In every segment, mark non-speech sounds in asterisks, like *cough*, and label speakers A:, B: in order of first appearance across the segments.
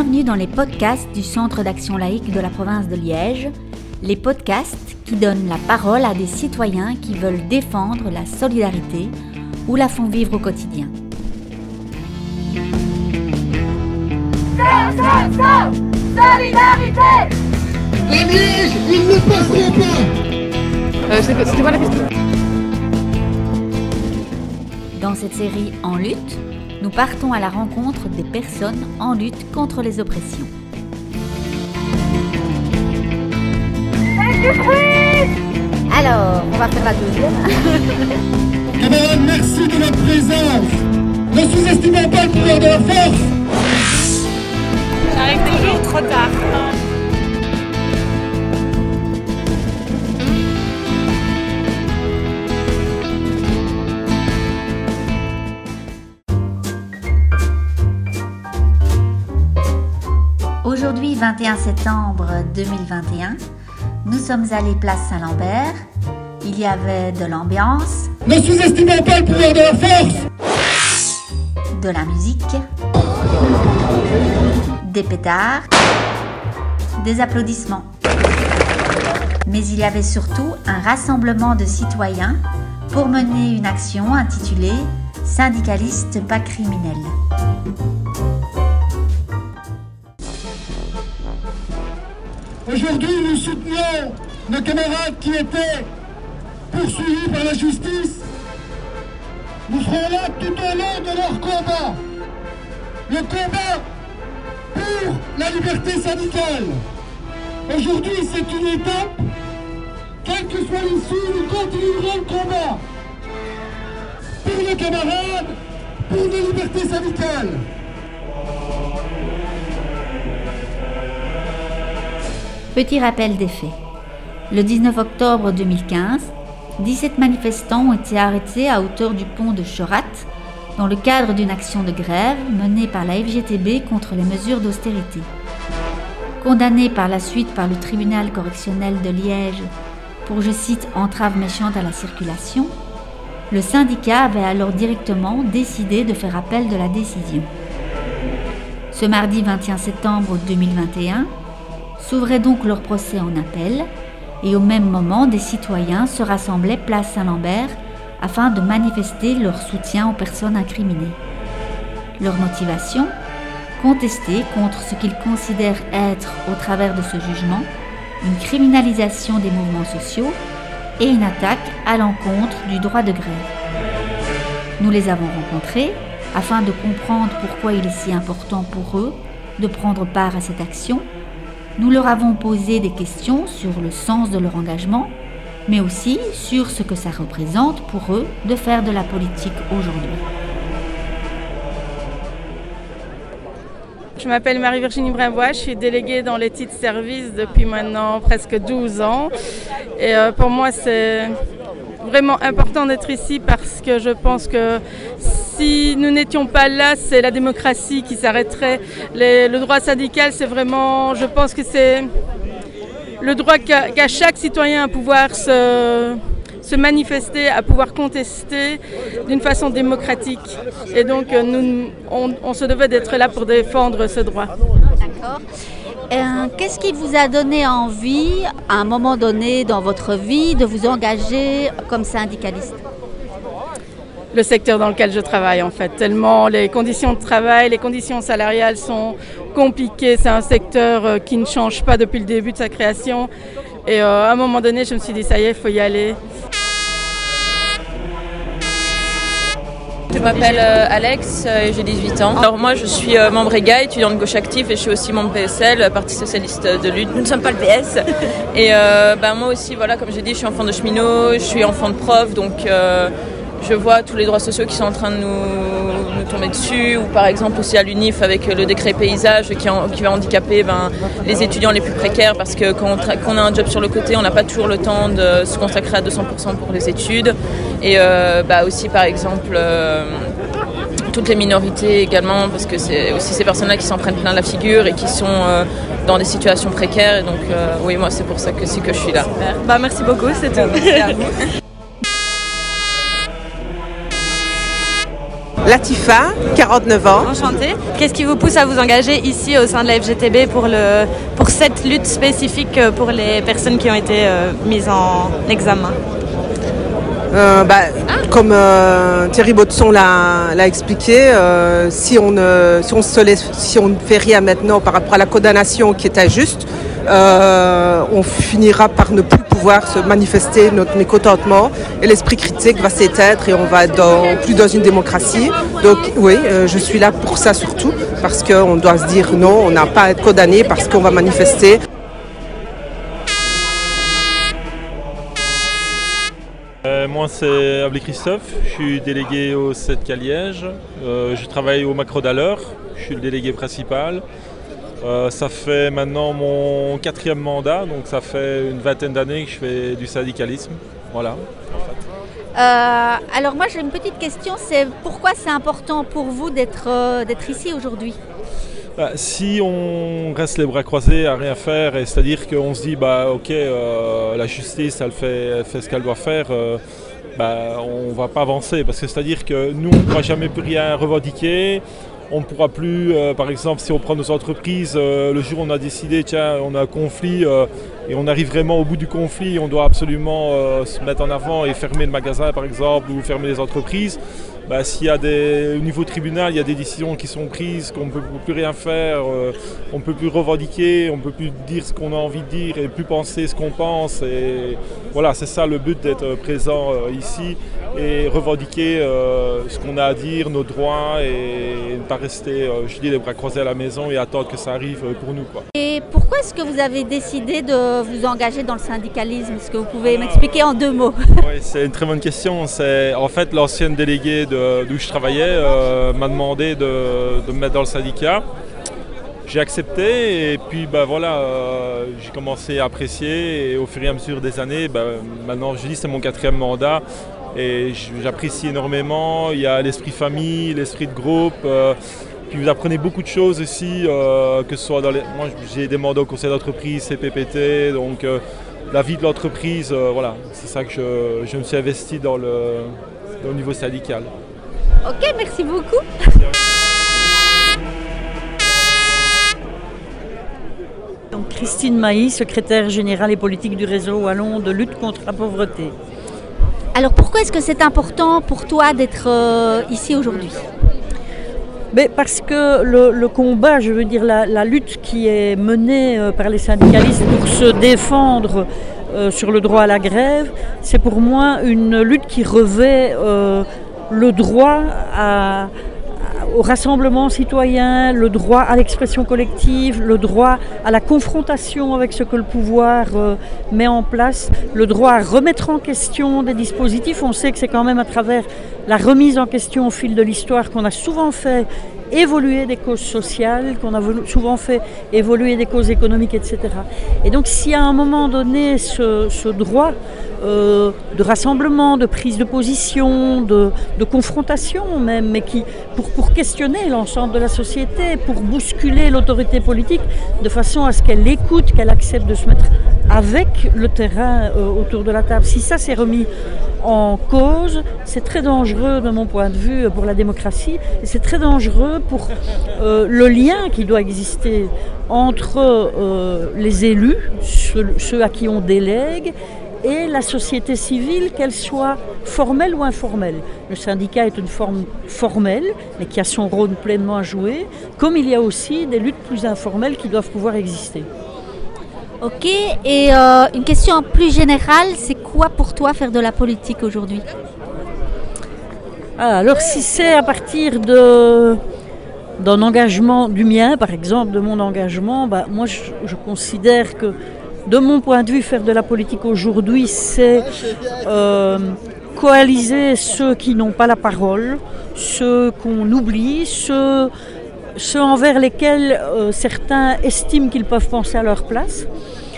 A: Bienvenue dans les podcasts du Centre d'action laïque de la province de Liège, les podcasts qui donnent la parole à des citoyens qui veulent défendre la solidarité ou la font vivre au quotidien.
B: Solidarité
C: Liège, ils ne pas
D: euh, C'était quoi la question
A: Dans cette série En lutte, nous partons à la rencontre des personnes en lutte contre les oppressions. Alors, on va faire la deuxième.
C: Camarades, *laughs* merci de votre présence Ne sous-estimons pas le pouvoir de la force
D: J'arrive toujours trop tard.
A: Aujourd'hui, 21 septembre 2021, nous sommes allés place Saint-Lambert. Il y avait de l'ambiance,
C: Ne sous-estimons pas le pouvoir de la force
A: de la musique, des pétards, des applaudissements. Mais il y avait surtout un rassemblement de citoyens pour mener une action intitulée Syndicalistes pas criminels.
C: Aujourd'hui, nous soutenons nos camarades qui étaient poursuivis par la justice. Nous serons là tout au long de leur combat. Le combat pour la liberté syndicale. Aujourd'hui, c'est une étape. Quelle que soit l'issue, nous continuerons le combat. Pour nos camarades, pour nos libertés syndicales.
A: Petit rappel des faits. Le 19 octobre 2015, 17 manifestants ont été arrêtés à hauteur du pont de Chorat dans le cadre d'une action de grève menée par la FGTB contre les mesures d'austérité. Condamné par la suite par le tribunal correctionnel de Liège pour, je cite, entrave méchante à la circulation, le syndicat avait alors directement décidé de faire appel de la décision. Ce mardi 21 septembre 2021, s'ouvrait donc leur procès en appel et au même moment des citoyens se rassemblaient place Saint-Lambert afin de manifester leur soutien aux personnes incriminées. Leur motivation Contester contre ce qu'ils considèrent être, au travers de ce jugement, une criminalisation des mouvements sociaux et une attaque à l'encontre du droit de grève. Nous les avons rencontrés afin de comprendre pourquoi il est si important pour eux de prendre part à cette action nous leur avons posé des questions sur le sens de leur engagement, mais aussi sur ce que ça représente pour eux de faire de la politique aujourd'hui.
D: Je m'appelle Marie-Virginie Brimbois, je suis déléguée dans les titres services depuis maintenant presque 12 ans. Et euh, pour moi, c'est vraiment important d'être ici parce que je pense que si nous n'étions pas là, c'est la démocratie qui s'arrêterait. Le droit syndical, c'est vraiment, je pense que c'est le droit qu'a chaque citoyen à pouvoir se, manifester, à pouvoir contester d'une façon démocratique. Et donc, euh, on se devait d'être là pour défendre ce droit.
A: D'accord. Euh, Qu'est-ce qui vous a donné envie, à un moment donné dans votre vie, de vous engager comme syndicaliste?
D: Le secteur dans lequel je travaille en fait. Tellement les conditions de travail, les conditions salariales sont compliquées. C'est un secteur euh, qui ne change pas depuis le début de sa création. Et euh, à un moment donné, je me suis dit, ça y est, il faut y aller.
E: Je m'appelle euh, Alex et j'ai 18 ans. Alors moi je suis membre EGA, étudiante de gauche actif et je suis aussi membre PSL, Parti Socialiste de Lutte. Nous ne sommes pas le PS. Et ben, moi aussi, voilà, comme j'ai dit, je suis enfant de cheminot, je suis enfant de prof, donc je vois tous les droits sociaux qui sont en train de nous, nous tomber dessus. Ou par exemple aussi à l'UNIF avec le décret paysage qui, en- qui va handicaper ben, les étudiants les plus précaires parce que quand on, tra- quand on a un job sur le côté, on n'a pas toujours le temps de se consacrer à 200% pour les études. Et euh, bah, aussi par exemple... euh, toutes les minorités également, parce que c'est aussi ces personnes-là qui s'en prennent plein la figure et qui sont euh, dans des situations précaires. Et donc, euh, oui, moi, c'est pour ça que c'est que je suis là. Bah, merci beaucoup, c'est tout. *laughs*
B: Latifa, 49 ans.
F: Enchantée. Qu'est-ce qui vous pousse à vous engager ici au sein de la FGTB pour, le, pour cette lutte spécifique pour les personnes qui ont été euh, mises en examen?
B: Euh, bah, comme euh, Thierry Baudson l'a expliqué, euh, si, on ne, si, on se laisse, si on ne fait rien maintenant par rapport à la condamnation qui est injuste, on finira par ne plus pouvoir se manifester notre mécontentement et l'esprit critique va s'éteindre et on va dans, plus dans une démocratie. Donc oui, je suis là pour ça surtout parce qu'on doit se dire non, on n'a pas à être condamné parce qu'on va manifester.
G: moi c'est Ablé Christophe, je suis délégué au 7 Liège. Euh, je travaille au Macro d'Aller, je suis le délégué principal. Euh, ça fait maintenant mon quatrième mandat, donc ça fait une vingtaine d'années que je fais du syndicalisme. Voilà.
A: Euh, alors moi j'ai une petite question, c'est pourquoi c'est important pour vous d'être ici aujourd'hui?
G: Bah, si on reste les bras croisés à rien faire, c'est-à-dire qu'on se dit bah ok la justice elle fait, fait ce qu'elle doit faire, bah, on ne va pas avancer. Parce que c'est-à-dire que nous, on ne pourra jamais plus rien revendiquer. On ne pourra plus, euh, par exemple, si on prend nos entreprises, euh, le jour où on a décidé, tiens, on a un conflit euh, et on arrive vraiment au bout du conflit, on doit absolument se mettre en avant et fermer le magasin, par exemple, ou fermer les entreprises. Bah, s'il y a des, au niveau tribunal, il y a des décisions qui sont prises, qu'on ne peut plus rien faire, euh, on ne peut plus revendiquer, on ne peut plus dire ce qu'on a envie de dire et plus penser ce qu'on pense. Et voilà, c'est ça le but d'être présent euh, ici et revendiquer euh, ce qu'on a à dire, nos droits et, ne pas rester, je dis, les bras croisés à la maison et attendre que ça arrive pour nous. Quoi.
A: Et pourquoi est-ce que vous avez décidé de vous engager dans le syndicalisme? Est-ce que vous pouvez m'expliquer en deux mots?
G: Oui, c'est une très bonne question. C'est en fait l'ancienne déléguée de d'où je travaillais euh, m'a demandé de, me mettre dans le syndicat. J'ai accepté et puis bah, voilà, euh, j'ai commencé à apprécier et au fur et à mesure des années, bah, maintenant je dis c'est mon quatrième mandat et j'apprécie énormément. Il y a l'esprit famille, l'esprit de groupe. Euh, puis vous apprenez beaucoup de choses aussi, que ce soit dans les. Moi j'ai des mandats au conseil d'entreprise, CPPT, donc la vie de l'entreprise, voilà, c'est ça que je, me suis investi dans le, au niveau syndical.
A: Ok, merci beaucoup.
H: Donc Christine Mailly, secrétaire générale et politique du réseau Wallon de lutte contre la pauvreté.
A: Alors pourquoi est-ce que c'est important pour toi d'être euh, ici aujourd'hui?
H: Mais parce que le, combat, je veux dire la, lutte qui est menée euh, par les syndicalistes pour se défendre euh, sur le droit à la grève, c'est pour moi une lutte qui revêt le droit au rassemblement citoyen, le droit à l'expression collective, le droit à la confrontation avec ce que le pouvoir euh, met en place, le droit à remettre en question des dispositifs. On sait que c'est quand même à travers la remise en question au fil de l'histoire qu'on a souvent fait évoluer des causes sociales, qu'on a souvent fait évoluer des causes économiques, etc. Et donc si à un moment donné ce, droit euh, de rassemblement, de prise de position, de, confrontation même, mais qui pour, pour questionner l'ensemble de la société, pour bousculer l'autorité politique, de façon à ce qu'elle écoute, qu'elle accepte de se mettre avec le terrain euh, autour de la table. Si ça s'est remis en cause, c'est très dangereux de mon point de vue pour la démocratie et c'est très dangereux pour euh, le lien qui doit exister entre euh, les élus, ceux, à qui on délègue, et la société civile, qu'elle soit formelle ou informelle. Le syndicat est une forme formelle, mais qui a son rôle pleinement à jouer, comme il y a aussi des luttes plus informelles qui doivent pouvoir exister.
A: Ok, et euh, une question plus générale, c'est quoi pour toi faire de la politique aujourd'hui?
H: Ah, Alors si c'est à partir de d'un engagement du mien, par exemple, de mon engagement, bah, moi je, considère que de mon point de vue, faire de la politique aujourd'hui, c'est euh, coaliser ceux qui n'ont pas la parole, ceux qu'on oublie, ceux, ceux envers lesquels euh, certains estiment qu'ils peuvent penser à leur place.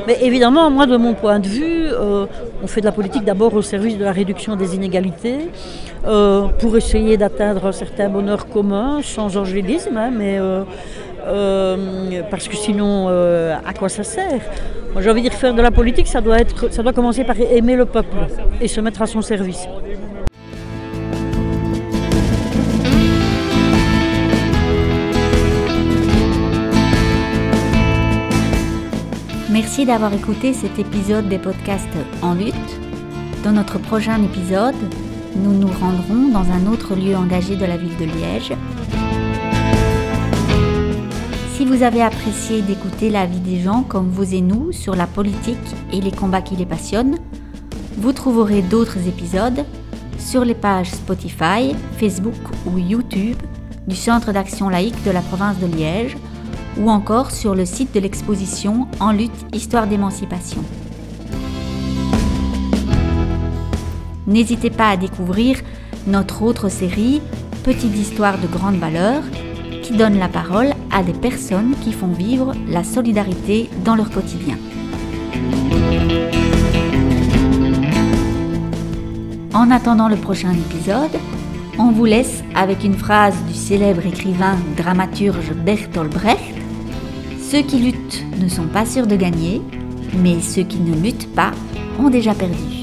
H: Mais évidemment, moi, de mon point de vue, euh, on fait de la politique d'abord au service de la réduction des inégalités, euh, pour essayer d'atteindre un certain bonheur commun, sans angélisme, hein, mais parce que sinon, à quoi ça sert? J'ai envie de dire faire de la politique, ça doit, être, ça doit commencer par aimer le peuple et se mettre à son service.
A: Merci d'avoir écouté cet épisode des podcasts En lutte. Dans notre prochain épisode, nous nous rendrons dans un autre lieu engagé de la ville de Liège. Si vous avez apprécié d'écouter la vie des gens comme vous et nous sur la politique et les combats qui les passionnent, vous trouverez d'autres épisodes sur les pages Spotify, Facebook ou YouTube du Centre d'action laïque de la province de Liège ou encore sur le site de l'exposition En lutte Histoire d'émancipation. N'hésitez pas à découvrir notre autre série Petites histoires de grande valeur qui donne la parole à des personnes qui font vivre la solidarité dans leur quotidien. En attendant le prochain épisode, on vous laisse avec une phrase du célèbre écrivain dramaturge Bertolt Brecht. Ceux qui luttent ne sont pas sûrs de gagner, mais ceux qui ne luttent pas ont déjà perdu.